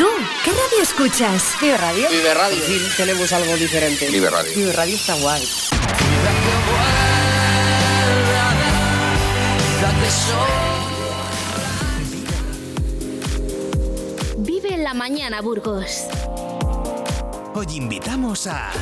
¿Tú qué radio escuchas? Vive Radio. Vive Radio. Sí, tenemos algo diferente. Vive Radio. Vive Radio está guay. Vive en la mañana, Burgos. Hoy invitamos a...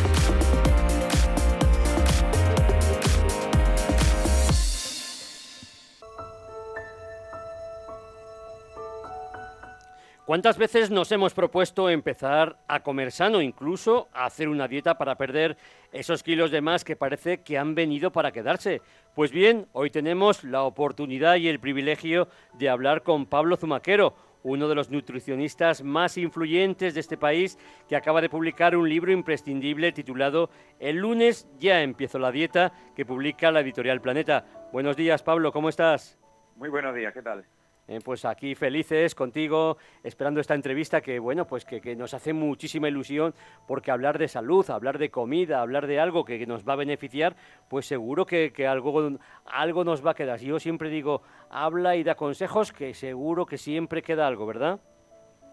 ¿Cuántas veces nos hemos propuesto empezar a comer sano, incluso a hacer una dieta para perder esos kilos de más que parece que han venido para quedarse? Pues bien, hoy tenemos la oportunidad y el privilegio de hablar con Pablo Zumaquero, uno de los nutricionistas más influyentes de este país, que acaba de publicar un libro imprescindible titulado El lunes ya empiezo la dieta, que publica la editorial Planeta. Buenos días, Pablo, ¿cómo estás? Muy buenos días, ¿qué tal? Eh, pues aquí felices contigo, esperando esta entrevista que, bueno, pues que, que, nos hace muchísima ilusión, porque hablar de salud, hablar de comida, hablar de algo que, que nos va a beneficiar, pues seguro que, que, algo, algo nos va a quedar. Yo siempre digo, habla y da consejos, que seguro que siempre queda algo, ¿verdad?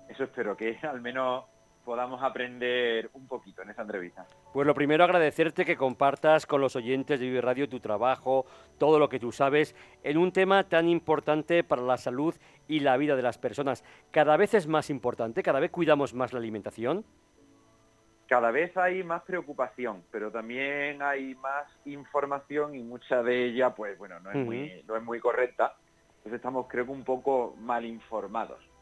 Eso espero, que al menos podamos aprender un poquito en esta entrevista. Pues lo primero agradecerte que compartas con los oyentes de Vive Radio tu trabajo, todo lo que tú sabes, en un tema tan importante para la salud y la vida de las personas. Cada vez es más importante, cada vez cuidamos más la alimentación. Cada vez hay más preocupación, pero también hay más información y mucha de ella, pues bueno, no es, uh -huh. muy, no es muy correcta. Entonces estamos creo que un poco mal informados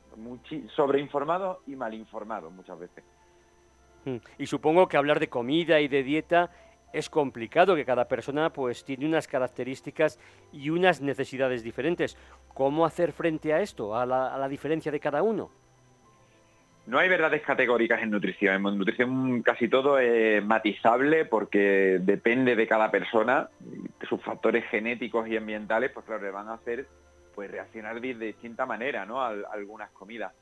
sobreinformados y mal informados muchas veces. Y supongo que hablar de comida y de dieta es complicado, que cada persona pues tiene unas características y unas necesidades diferentes. ¿Cómo hacer frente a esto, a la, a la diferencia de cada uno? No hay verdades categóricas en nutrición. En nutrición casi todo es matizable porque depende de cada persona, sus factores genéticos y ambientales, pues claro, le van a hacer pues reaccionar de distinta manera ¿no? a, a, algunas comidas.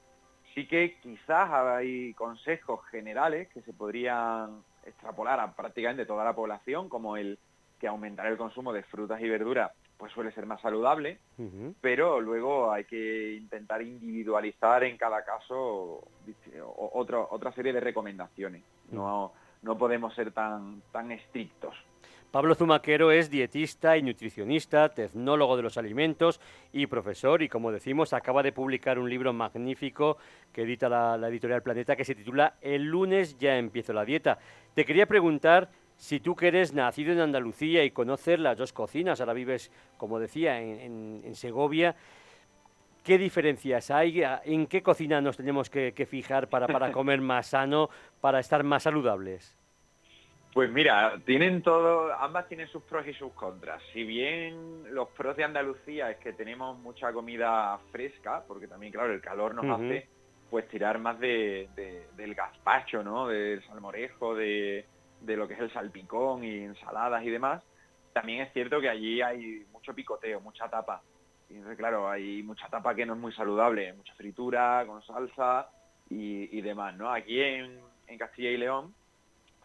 Sí que quizás hay consejos generales que se podrían extrapolar a prácticamente toda la población, como el que aumentar el consumo de frutas y verduras pues suele ser más saludable, uh -huh. pero luego hay que intentar individualizar en cada caso otro, otra serie de recomendaciones. No, no podemos ser tan, tan estrictos. Pablo Zumaquero es dietista y nutricionista, tecnólogo de los alimentos y profesor y como decimos acaba de publicar un libro magnífico que edita la, la, editorial Planeta que se titula El lunes ya empiezo la dieta. Te quería preguntar si tú que eres nacido en Andalucía y conoces las dos cocinas, ahora vives, como decía, en, en, en Segovia, ¿qué diferencias hay? ¿En qué cocina nos tenemos que, que fijar para, para comer más sano, para estar más saludables? Pues mira, tienen todo, ambas tienen sus pros y sus contras. Si bien los pros de Andalucía es que tenemos mucha comida fresca, porque también, claro, el calor nos uh -huh. hace pues tirar más de, de, del gazpacho, ¿no? Del salmorejo, de, de lo que es el salpicón y ensaladas y demás. También es cierto que allí hay mucho picoteo, mucha tapa. Y entonces, claro, hay mucha tapa que no es muy saludable, mucha fritura, con salsa y, y demás, ¿no? Aquí en, en Castilla y León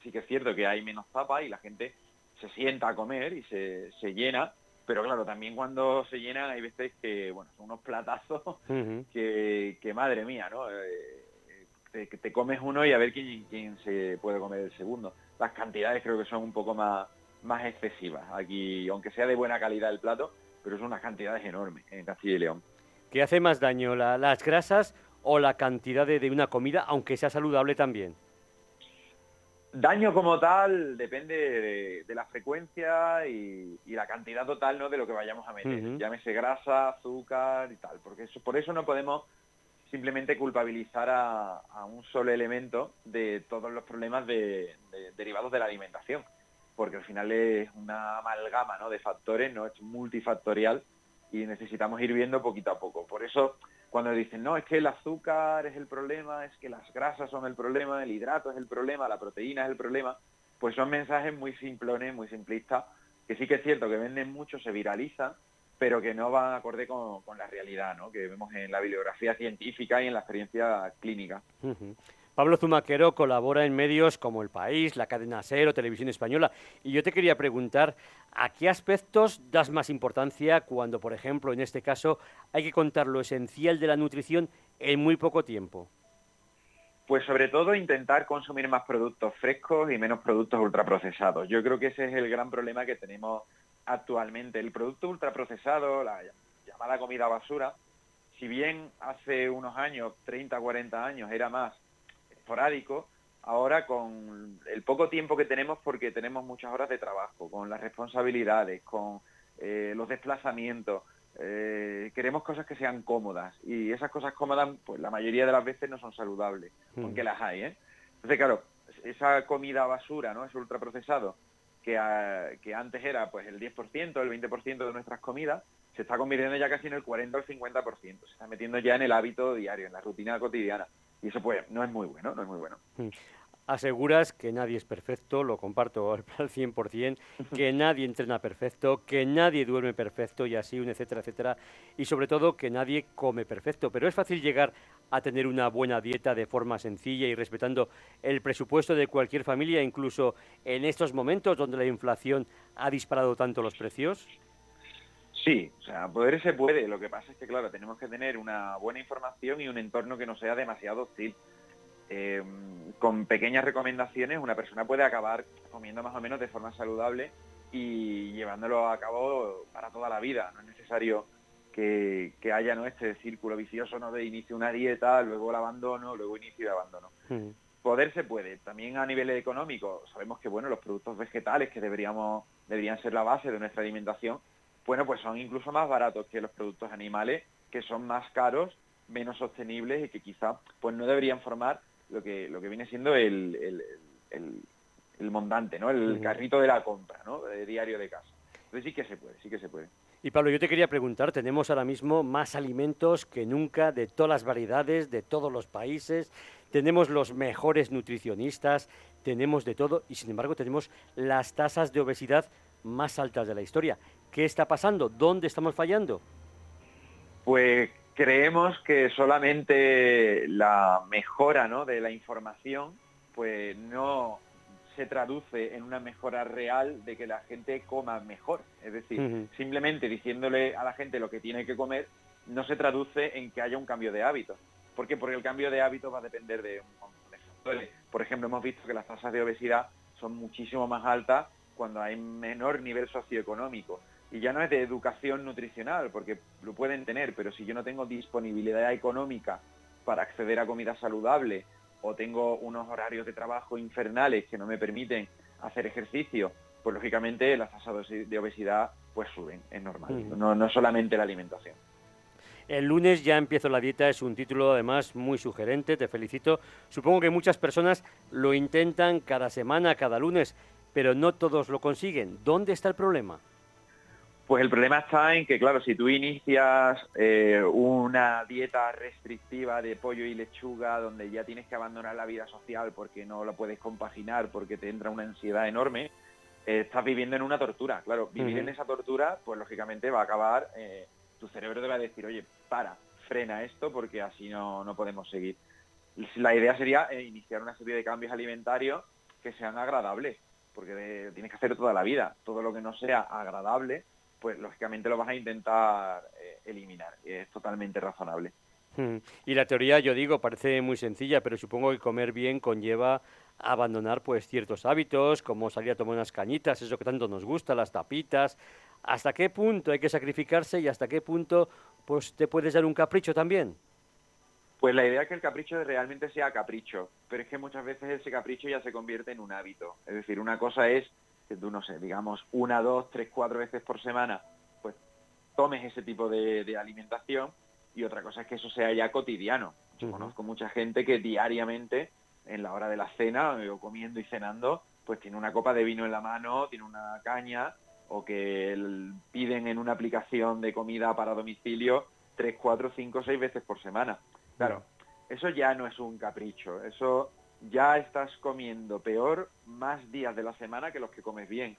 sí que es cierto que hay menos tapa y la gente se sienta a comer y se, se llena, pero claro, también cuando se llenan hay veces que, bueno, son unos platazos uh -huh. que, que, madre mía, ¿no? Eh, te, te, comes uno y a ver quién, quién se puede comer el segundo. Las cantidades creo que son un poco más, más excesivas aquí, aunque sea de buena calidad el plato, pero son unas cantidades enormes en Castilla y León. ¿Qué hace más daño, la, las grasas o la cantidad de, de una comida, aunque sea saludable también? Daño como tal depende de, de la frecuencia y, y, la cantidad total ¿no? de lo que vayamos a meter. Uh -huh. Llámese grasa, azúcar y tal. Porque eso, por eso no podemos simplemente culpabilizar a, a, un solo elemento de todos los problemas de, de, derivados de la alimentación. Porque al final es una amalgama ¿no? de factores, no es multifactorial y necesitamos ir viendo poquito a poco. Por eso cuando dicen, no, es que el azúcar es el problema, es que las grasas son el problema, el hidrato es el problema, la proteína es el problema, pues son mensajes muy simplones, muy simplistas, que sí que es cierto que venden mucho, se viralizan, pero que no van acorde con, la realidad, ¿no? que vemos en la bibliografía científica y en la experiencia clínica. Pablo Zumaquero colabora en medios como El País, la cadena SER Televisión Española. Y yo te quería preguntar, ¿a qué aspectos das más importancia cuando, por ejemplo, en este caso, hay que contar lo esencial de la nutrición en muy poco tiempo? Pues sobre todo intentar consumir más productos frescos y menos productos ultraprocesados. Yo creo que ese es el gran problema que tenemos actualmente. El producto ultraprocesado, la llamada comida basura, si bien hace unos años, 30, 40 años, era más esporádico, ahora con el poco tiempo que tenemos, porque tenemos muchas horas de trabajo, con las responsabilidades, con eh, los desplazamientos, eh, queremos cosas que sean cómodas y esas cosas cómodas, pues la mayoría de las veces no son saludables, mm. aunque las hay, ¿eh? Entonces, claro, esa comida basura, ¿no? Ese ultraprocesado, que, que antes era pues el 10%, el 20% de nuestras comidas, se está convirtiendo ya casi en el 40 o el 50%. Se está metiendo ya en el hábito diario, en la rutina cotidiana. Y eso pues no es muy bueno, no es muy bueno. Mm. Aseguras que nadie es perfecto, lo comparto al 100%, que nadie entrena perfecto, que nadie duerme perfecto y así, un etcétera, etcétera. Y sobre todo que nadie come perfecto. Pero es fácil llegar a tener una buena dieta de forma sencilla y respetando el presupuesto de cualquier familia, incluso en estos momentos donde la inflación ha disparado tanto los precios. Sí, o sea, poder se puede. Lo que pasa es que, claro, tenemos que tener una buena información y un entorno que no sea demasiado hostil. Eh, con pequeñas recomendaciones una persona puede acabar comiendo más o menos de forma saludable y llevándolo a cabo para toda la vida. No es necesario que, haya ¿no? este círculo vicioso ¿no? de inicio una dieta, luego el abandono, luego inicio y abandono. Poder se puede. También a nivel económico sabemos que bueno, los productos vegetales que deberíamos, deberían ser la base de nuestra alimentación, bueno, pues son incluso más baratos que los productos animales, que son más caros, menos sostenibles y que quizá pues no deberían formar lo que, lo que viene siendo el, el, el, montante, ¿no? El carrito de la compra, ¿no? De diario de casa. Entonces sí que se puede, sí que se puede. Y Pablo, yo te quería preguntar, tenemos ahora mismo más alimentos que nunca, de todas las variedades, de todos los países, tenemos los mejores nutricionistas, tenemos de todo y sin embargo tenemos las tasas de obesidad más altas de la historia. ¿Qué está pasando? ¿Dónde estamos fallando? Pues creemos que solamente la mejora de la información pues no se traduce en una mejora real de que la gente coma mejor. Es decir, simplemente diciéndole a la gente lo que tiene que comer no se traduce en que haya un cambio de hábitos. ¿Por qué? Porque el cambio de hábitos va a depender de un montón de factores. Por ejemplo, hemos visto que las tasas de obesidad son muchísimo más altas cuando hay menor nivel socioeconómico. Y ya no es de educación nutricional, porque lo pueden tener, pero si yo no tengo disponibilidad económica para acceder a comida saludable o tengo unos horarios de trabajo infernales que no me permiten hacer ejercicio, pues lógicamente las tasas de obesidad pues suben, es normal, no, no solamente la alimentación. El lunes ya empiezo la dieta, es un título además muy sugerente, te felicito. Supongo que muchas personas lo intentan cada semana, cada lunes, pero no todos lo consiguen. ¿Dónde está el problema? Pues el problema está en que, claro, si tú inicias eh, una dieta restrictiva de pollo y lechuga donde ya tienes que abandonar la vida social porque no la puedes compaginar, porque te entra una ansiedad enorme, eh, estás viviendo en una tortura. Claro, vivir en esa tortura, pues lógicamente va a acabar, eh, tu cerebro te va a decir, oye, para, frena esto porque así no, no podemos seguir. La idea sería iniciar una serie de cambios alimentarios que sean agradables, porque tienes que hacer toda la vida. Todo lo que no sea agradable pues lógicamente lo vas a intentar eh, eliminar. Es totalmente razonable. Hmm. Y la teoría, yo digo, parece muy sencilla, pero supongo que comer bien conlleva abandonar pues ciertos hábitos, como salir a tomar unas cañitas, eso que tanto nos gusta, las tapitas. ¿Hasta qué punto hay que sacrificarse y hasta qué punto pues te puedes dar un capricho también? Pues la idea es que el capricho realmente sea capricho, pero es que muchas veces ese capricho ya se convierte en un hábito. Es decir, una cosa es que tú, no sé, digamos, una, dos, tres, cuatro veces por semana, pues tomes ese tipo de, alimentación y otra cosa es que eso sea ya cotidiano. Yo conozco mucha gente que diariamente, en la hora de la cena, o comiendo y cenando, pues tiene una copa de vino en la mano, tiene una caña, o que piden en una aplicación de comida para domicilio tres, cuatro, cinco, seis veces por semana. Claro, eso ya no es un capricho, eso ya estás comiendo peor más días de la semana que los que comes bien.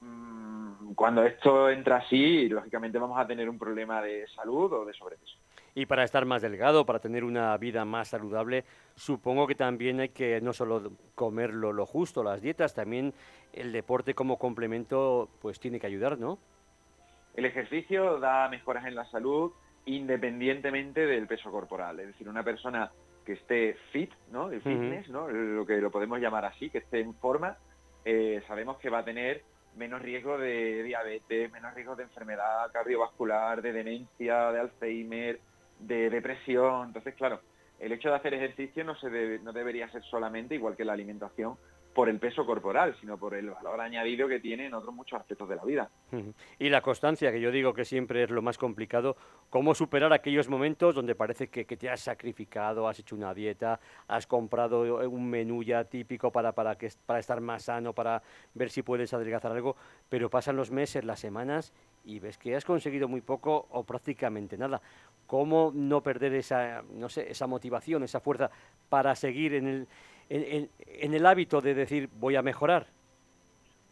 Mm, cuando esto entra así, lógicamente vamos a tener un problema de salud o de sobrepeso. Y para estar más delgado, para tener una vida más saludable, supongo que también hay que no solo comer lo, justo, las dietas, también el deporte como complemento pues tiene que ayudar, ¿no? El ejercicio da mejoras en la salud independientemente del peso corporal. Es decir, una persona que esté fit, ¿no? El fitness, ¿no? Lo que lo podemos llamar así, que esté en forma, eh, sabemos que va a tener menos riesgo de diabetes, menos riesgo de enfermedad cardiovascular, de demencia, de Alzheimer, de depresión. Entonces, claro, el hecho de hacer ejercicio no, se no debería ser solamente, igual que la alimentación, por el peso corporal, sino por el valor añadido que tiene en otros muchos aspectos de la vida. Y la constancia, que yo digo que siempre es lo más complicado, cómo superar aquellos momentos donde parece que, te has sacrificado, has hecho una dieta, has comprado un menú ya típico para, para, que, para estar más sano, para ver si puedes adelgazar algo, pero pasan los meses, las semanas y ves que has conseguido muy poco o prácticamente nada. ¿Cómo no perder esa, no sé, esa motivación, esa fuerza para seguir en el en, el hábito de decir voy a mejorar?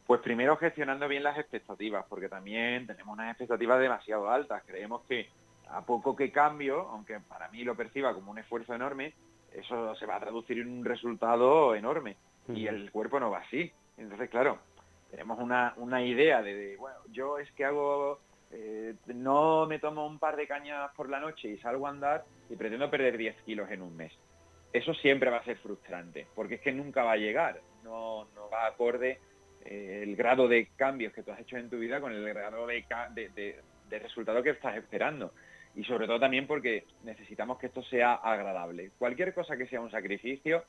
Pues primero gestionando bien las expectativas, porque también tenemos unas expectativas demasiado altas. Creemos que a poco que cambio, aunque para mí lo perciba como un esfuerzo enorme, eso se va a traducir en un resultado enorme. Y el cuerpo no va así. Entonces, claro, tenemos una, idea de, bueno, yo es que hago, eh, no me tomo un par de cañas por la noche y salgo a andar y pretendo perder 10 kilos en un mes eso siempre va a ser frustrante, porque es que nunca va a llegar, no, no va acorde eh, el grado de cambios que tú has hecho en tu vida con el grado de, de, resultado que estás esperando. Y sobre todo también porque necesitamos que esto sea agradable. Cualquier cosa que sea un sacrificio,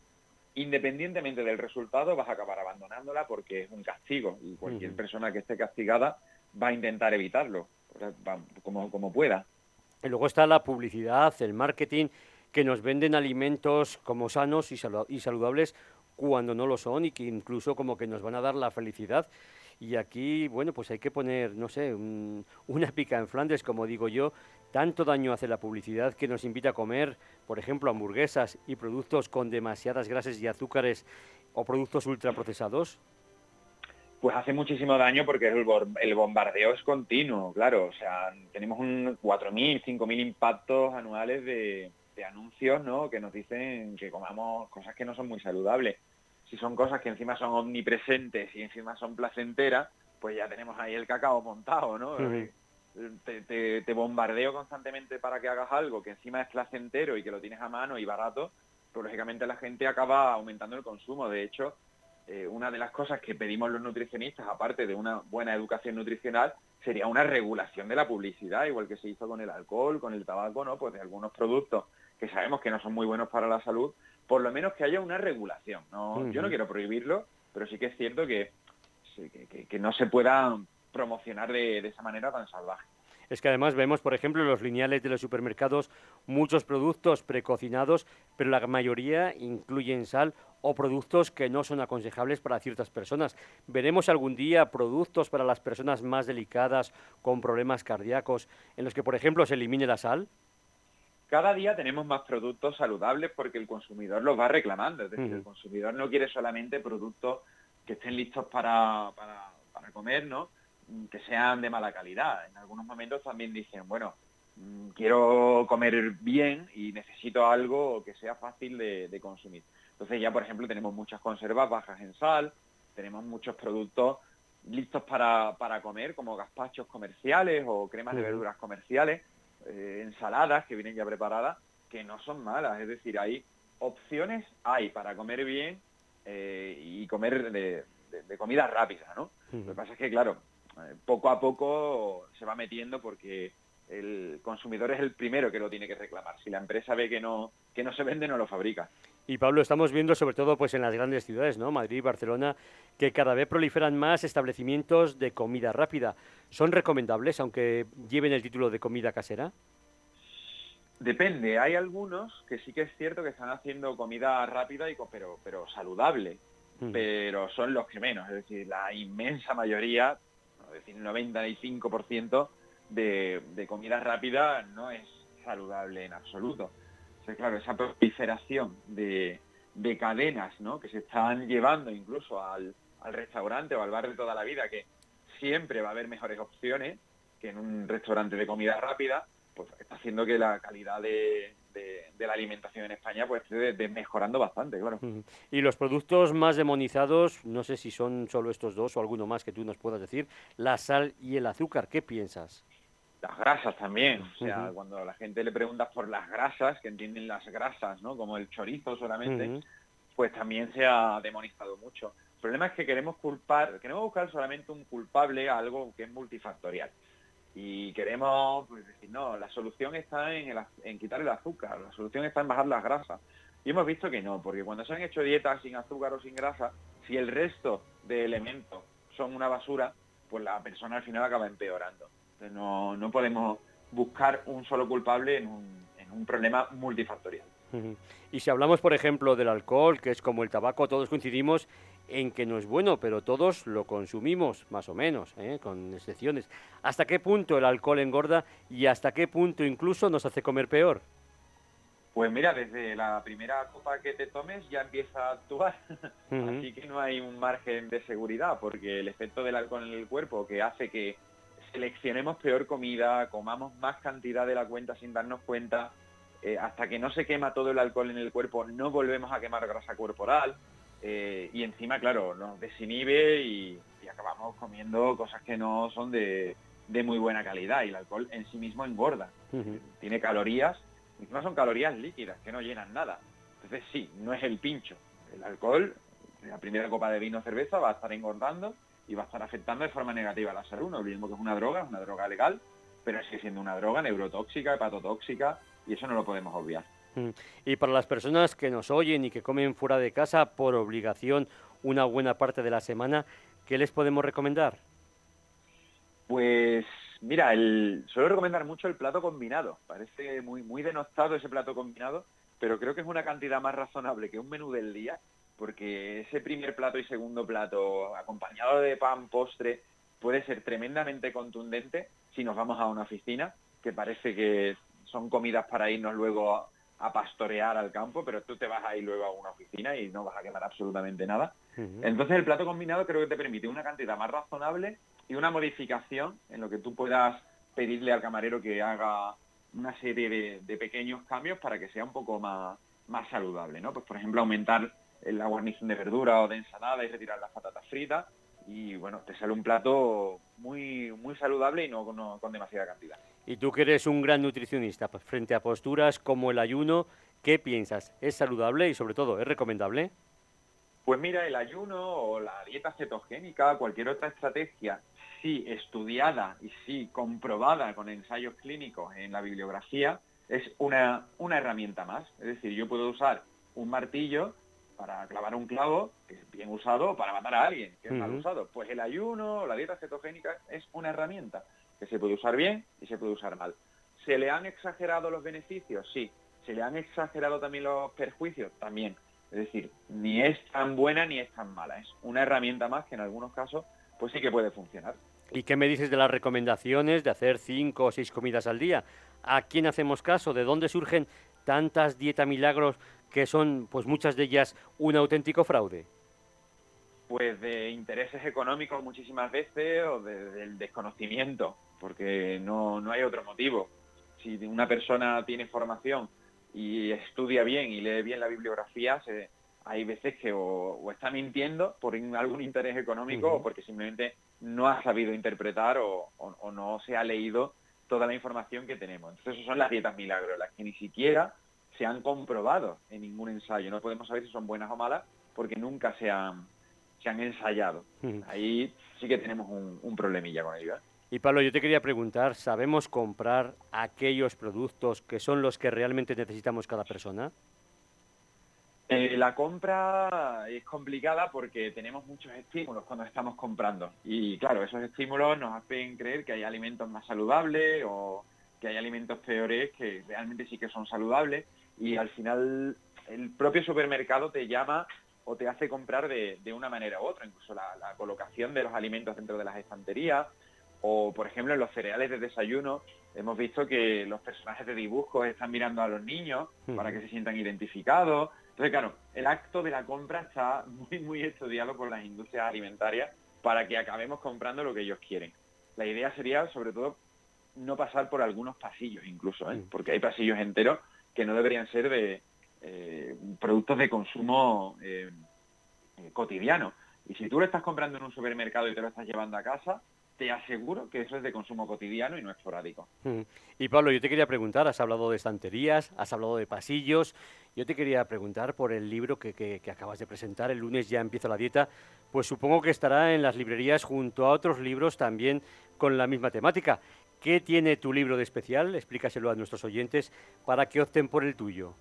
independientemente del resultado, vas a acabar abandonándola porque es un castigo. Y cualquier persona que esté castigada va a intentar evitarlo, como, como pueda. Y luego está la publicidad, el marketing que nos venden alimentos como sanos y, saludables cuando no lo son y que incluso como que nos van a dar la felicidad. Y aquí, bueno, pues hay que poner, no sé, una pica en Flandes, como digo yo. Tanto daño hace la publicidad que nos invita a comer, por ejemplo, hamburguesas y productos con demasiadas grasas y azúcares o productos ultraprocesados. Pues hace muchísimo daño porque el, el bombardeo es continuo, claro. O sea, tenemos un 4.000, 5.000 impactos anuales de, de anuncios ¿no? que nos dicen que comamos cosas que no son muy saludables. Si son cosas que encima son omnipresentes y encima son placenteras, pues ya tenemos ahí el cacao montado, ¿no? te, bombardeo constantemente para que hagas algo que encima es placentero y que lo tienes a mano y barato, pues lógicamente la gente acaba aumentando el consumo. De hecho, eh, una de las cosas que pedimos los nutricionistas, aparte de una buena educación nutricional, sería una regulación de la publicidad, igual que se hizo con el alcohol, con el tabaco, ¿no? Pues de algunos productos que sabemos que no son muy buenos para la salud, por lo menos que haya una regulación. ¿no? Yo no quiero prohibirlo, pero sí que es cierto que, que, no se pueda promocionar de, esa manera tan salvaje. Es que además vemos, por ejemplo, en los lineales de los supermercados muchos productos precocinados, pero la mayoría incluyen sal o productos que no son aconsejables para ciertas personas. ¿Veremos algún día productos para las personas más delicadas con problemas cardíacos en los que, por ejemplo, se elimine la sal? cada día tenemos más productos saludables porque el consumidor los va reclamando. Es decir, el consumidor no quiere solamente productos que estén listos para, para, comer, ¿no? Que sean de mala calidad. En algunos momentos también dicen, bueno, mm, quiero comer bien y necesito algo que sea fácil de, consumir. Entonces ya, por ejemplo, tenemos muchas conservas bajas en sal, tenemos muchos productos listos para, para comer, como gazpachos comerciales o cremas de verduras comerciales, eh, ensaladas que vienen ya preparadas, que no son malas. Es decir, hay opciones, hay para comer bien eh, y comer de, comida rápida, ¿no? Lo que pasa es que, claro, poco a poco se va metiendo porque el consumidor es el primero que lo tiene que reclamar. Si la empresa ve que no, que no se vende, no lo fabrica. Y Pablo, estamos viendo sobre todo pues en las grandes ciudades, ¿no? Madrid, y Barcelona, que cada vez proliferan más establecimientos de comida rápida. ¿Son recomendables aunque lleven el título de comida casera? Depende, hay algunos que sí que es cierto que están haciendo comida rápida y pero pero saludable, mm. pero son los que menos, es decir, la inmensa mayoría, es decir, el 95% de, de comida rápida no es saludable en absoluto claro, esa proliferación de, cadenas ¿no? que se están llevando incluso al, restaurante o al bar de toda la vida, que siempre va a haber mejores opciones que en un restaurante de comida rápida, pues está haciendo que la calidad de, la alimentación en España pues esté mejorando bastante, claro. Y los productos más demonizados, no sé si son solo estos dos o alguno más que tú nos puedas decir, la sal y el azúcar, ¿qué piensas? las grasas también. O sea, cuando a la gente le preguntas por las grasas, que entienden las grasas, ¿no? Como el chorizo solamente, pues también se ha demonizado mucho. El problema es que queremos culpar, queremos buscar solamente un culpable a algo que es multifactorial. Y queremos pues, decir, no, la solución está en, en quitar el azúcar, la solución está en bajar las grasas. Y hemos visto que no, porque cuando se han hecho dietas sin azúcar o sin grasa, si el resto de elementos son una basura, pues la persona al final acaba empeorando. No, no podemos buscar un solo culpable en un, en un problema multifactorial. Y si hablamos, por ejemplo, del alcohol, que es como el tabaco, todos coincidimos en que no es bueno, pero todos lo consumimos, más o menos, ¿eh? con excepciones. ¿Hasta qué punto el alcohol engorda y hasta qué punto incluso nos hace comer peor? Pues mira, desde la primera copa que te tomes ya empieza a actuar. Así que no hay un margen de seguridad, porque el efecto del alcohol en el cuerpo que hace que seleccionemos peor comida, comamos más cantidad de la cuenta sin darnos cuenta, eh, hasta que no se quema todo el alcohol en el cuerpo, no volvemos a quemar grasa corporal. Eh, y encima, claro, nos desinhibe y, acabamos comiendo cosas que no son de, muy buena calidad. Y el alcohol en sí mismo engorda. Tiene calorías no son calorías líquidas, que no llenan nada. Entonces sí, no es el pincho. El alcohol, la primera copa de vino o cerveza va a estar engordando y va a estar afectando de forma negativa a la salud. No olvidemos que es una droga, es una droga legal, pero sigue siendo una droga neurotóxica, hepatotóxica, y eso no lo podemos obviar. Mm. Y para las personas que nos oyen y que comen fuera de casa por obligación una buena parte de la semana, ¿qué les podemos recomendar? Pues Mira, el, suelo recomendar mucho el plato combinado. Parece muy, muy denostado ese plato combinado, pero creo que es una cantidad más razonable que un menú del día, porque ese primer plato y segundo plato, acompañado de pan, postre, puede ser tremendamente contundente si nos vamos a una oficina, que parece que son comidas para irnos luego a, pastorear al campo, pero tú te vas a ir luego a una oficina y no vas a quemar absolutamente nada. Entonces el plato combinado creo que te permite una cantidad más razonable y una modificación en lo que tú puedas pedirle al camarero que haga una serie de, pequeños cambios para que sea un poco más, más saludable, ¿no? Pues por ejemplo aumentar la guarnición de verdura o de ensalada y retirar las patatas fritas y bueno, te sale un plato muy, muy saludable y no, con demasiada cantidad. Y tú que eres un gran nutricionista, pues, frente a posturas como el ayuno, ¿qué piensas? ¿Es saludable y sobre todo es recomendable? Pues mira, el ayuno o la dieta cetogénica, cualquier otra estrategia sí estudiada y sí comprobada con ensayos clínicos en la bibliografía, es una, una herramienta más. Es decir, yo puedo usar un martillo para clavar un clavo, que es bien usado, para matar a alguien, que es mal usado. Pues el ayuno, la dieta cetogénica, es una herramienta que se puede usar bien y se puede usar mal. ¿Se le han exagerado los beneficios? Sí. ¿Se le han exagerado también los perjuicios? También. Es decir, ni es tan buena ni es tan mala. Es una herramienta más que en algunos casos pues sí que puede funcionar. ¿Y qué me dices de las recomendaciones de hacer cinco o seis comidas al día? ¿A quién hacemos caso? ¿De dónde surgen tantas dieta milagros que son, pues muchas de ellas, un auténtico fraude? Pues de intereses económicos muchísimas veces o del desconocimiento, porque no, no hay otro motivo. Si una persona tiene formación y estudia bien y lee bien la bibliografía, se, hay veces que o, está mintiendo por algún interés económico o porque simplemente no ha sabido interpretar o, no se ha leído toda la información que tenemos. Entonces, eso son las dietas milagros, las que ni siquiera se han comprobado en ningún ensayo. No podemos saber si son buenas o malas porque nunca se han, se han ensayado. Ahí sí que tenemos un, un problemilla con ello. ¿eh? Y Pablo, yo te quería preguntar, ¿sabemos comprar aquellos productos que son los que realmente necesitamos cada persona? Eh, la compra es complicada porque tenemos muchos estímulos cuando estamos comprando. Y claro, esos estímulos nos hacen creer que hay alimentos más saludables o que hay alimentos peores que realmente sí que son saludables. Y al final el propio supermercado te llama o te hace comprar de, una manera u otra. Incluso la, colocación de los alimentos dentro de las estanterías o, por ejemplo, en los cereales de desayuno hemos visto que los personajes de dibujos están mirando a los niños para que se sientan identificados entonces, claro, el acto de la compra está muy, muy estudiado por las industrias alimentarias para que acabemos comprando lo que ellos quieren. La idea sería, sobre todo, no pasar por algunos pasillos incluso, ¿eh? mm. porque hay pasillos enteros que no deberían ser de eh, productos de consumo eh, cotidiano. Y si tú lo estás comprando en un supermercado y te lo estás llevando a casa, te aseguro que eso es de consumo cotidiano y no esporádico. Y Pablo, yo te quería preguntar, has hablado de estanterías, has hablado de pasillos, yo te quería preguntar por el libro que, que, acabas de presentar, el lunes ya empieza la dieta, pues supongo que estará en las librerías junto a otros libros también con la misma temática. ¿Qué tiene tu libro de especial? Explícaselo a nuestros oyentes para que opten por el tuyo.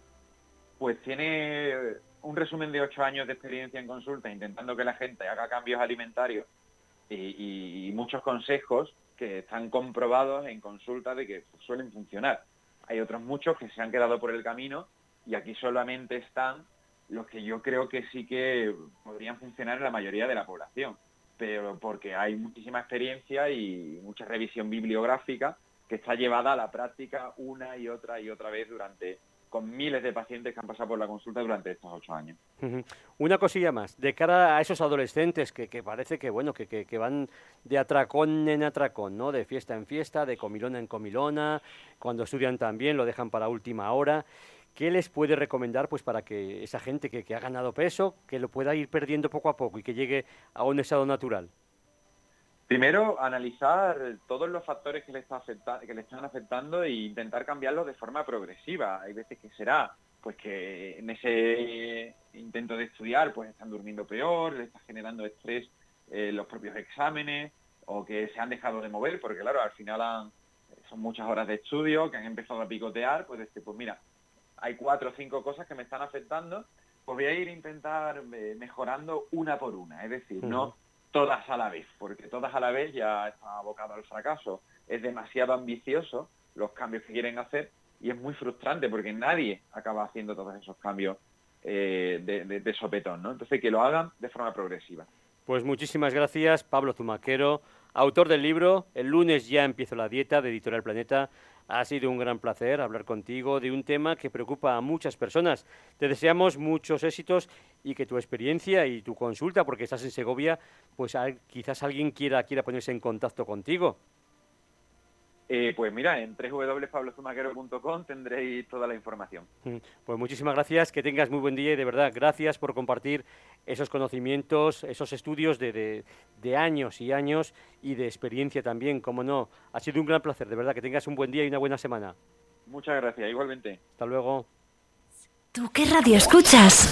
Pues tiene un resumen de ocho años de experiencia en consulta intentando que la gente haga cambios alimentarios y, muchos consejos que están comprobados en consulta de que suelen funcionar. Hay otros muchos que se han quedado por el camino y aquí solamente están los que yo creo que sí que podrían funcionar en la mayoría de la población, pero porque hay muchísima experiencia y mucha revisión bibliográfica que está llevada a la práctica una y otra y otra vez durante con miles de pacientes que han pasado por la consulta durante estos ocho años. Una cosilla más, de cara a esos adolescentes que, parece que bueno que, que, van de atracón en atracón, ¿no? De fiesta en fiesta, de comilona en comilona, cuando estudian también lo dejan para última hora. ¿Qué les puede recomendar pues para que esa gente que, ha ganado peso, que lo pueda ir perdiendo poco a poco y que llegue a un estado natural? Primero, analizar todos los factores que le, está que le están afectando e intentar cambiarlos de forma progresiva. Hay veces que será pues que en ese intento de estudiar pues están durmiendo peor, le está generando estrés eh, los propios exámenes o que se han dejado de mover, porque claro, al final son muchas horas de estudio que han empezado a picotear, pues este, pues mira, hay cuatro o cinco cosas que me están afectando, pues voy a ir a intentar eh, mejorando una por una, es decir, no todas a la vez, porque todas a la vez ya está abocado al fracaso. Es demasiado ambicioso los cambios que quieren hacer y es muy frustrante porque nadie acaba haciendo todos esos cambios eh, de, sopetón, ¿no? Entonces que lo hagan de forma progresiva. Pues muchísimas gracias, Pablo Zumaquero, autor del libro El lunes ya empiezo la dieta de Editorial Planeta. Ha sido un gran placer hablar contigo de un tema que preocupa a muchas personas. Te deseamos muchos éxitos y que tu experiencia y tu consulta, porque estás en Segovia, pues quizás alguien quiera, quiera ponerse en contacto contigo. Eh, pues mira, en www.pablozumaquero.com tendréis toda la información. Mm, pues muchísimas gracias, que tengas muy buen día y de verdad gracias por compartir esos conocimientos, esos estudios de, de, años y años y de experiencia también, como no. Ha sido un gran placer, de verdad, que tengas un buen día y una buena semana. Muchas gracias, igualmente. Hasta luego. ¿Tú qué radio escuchas?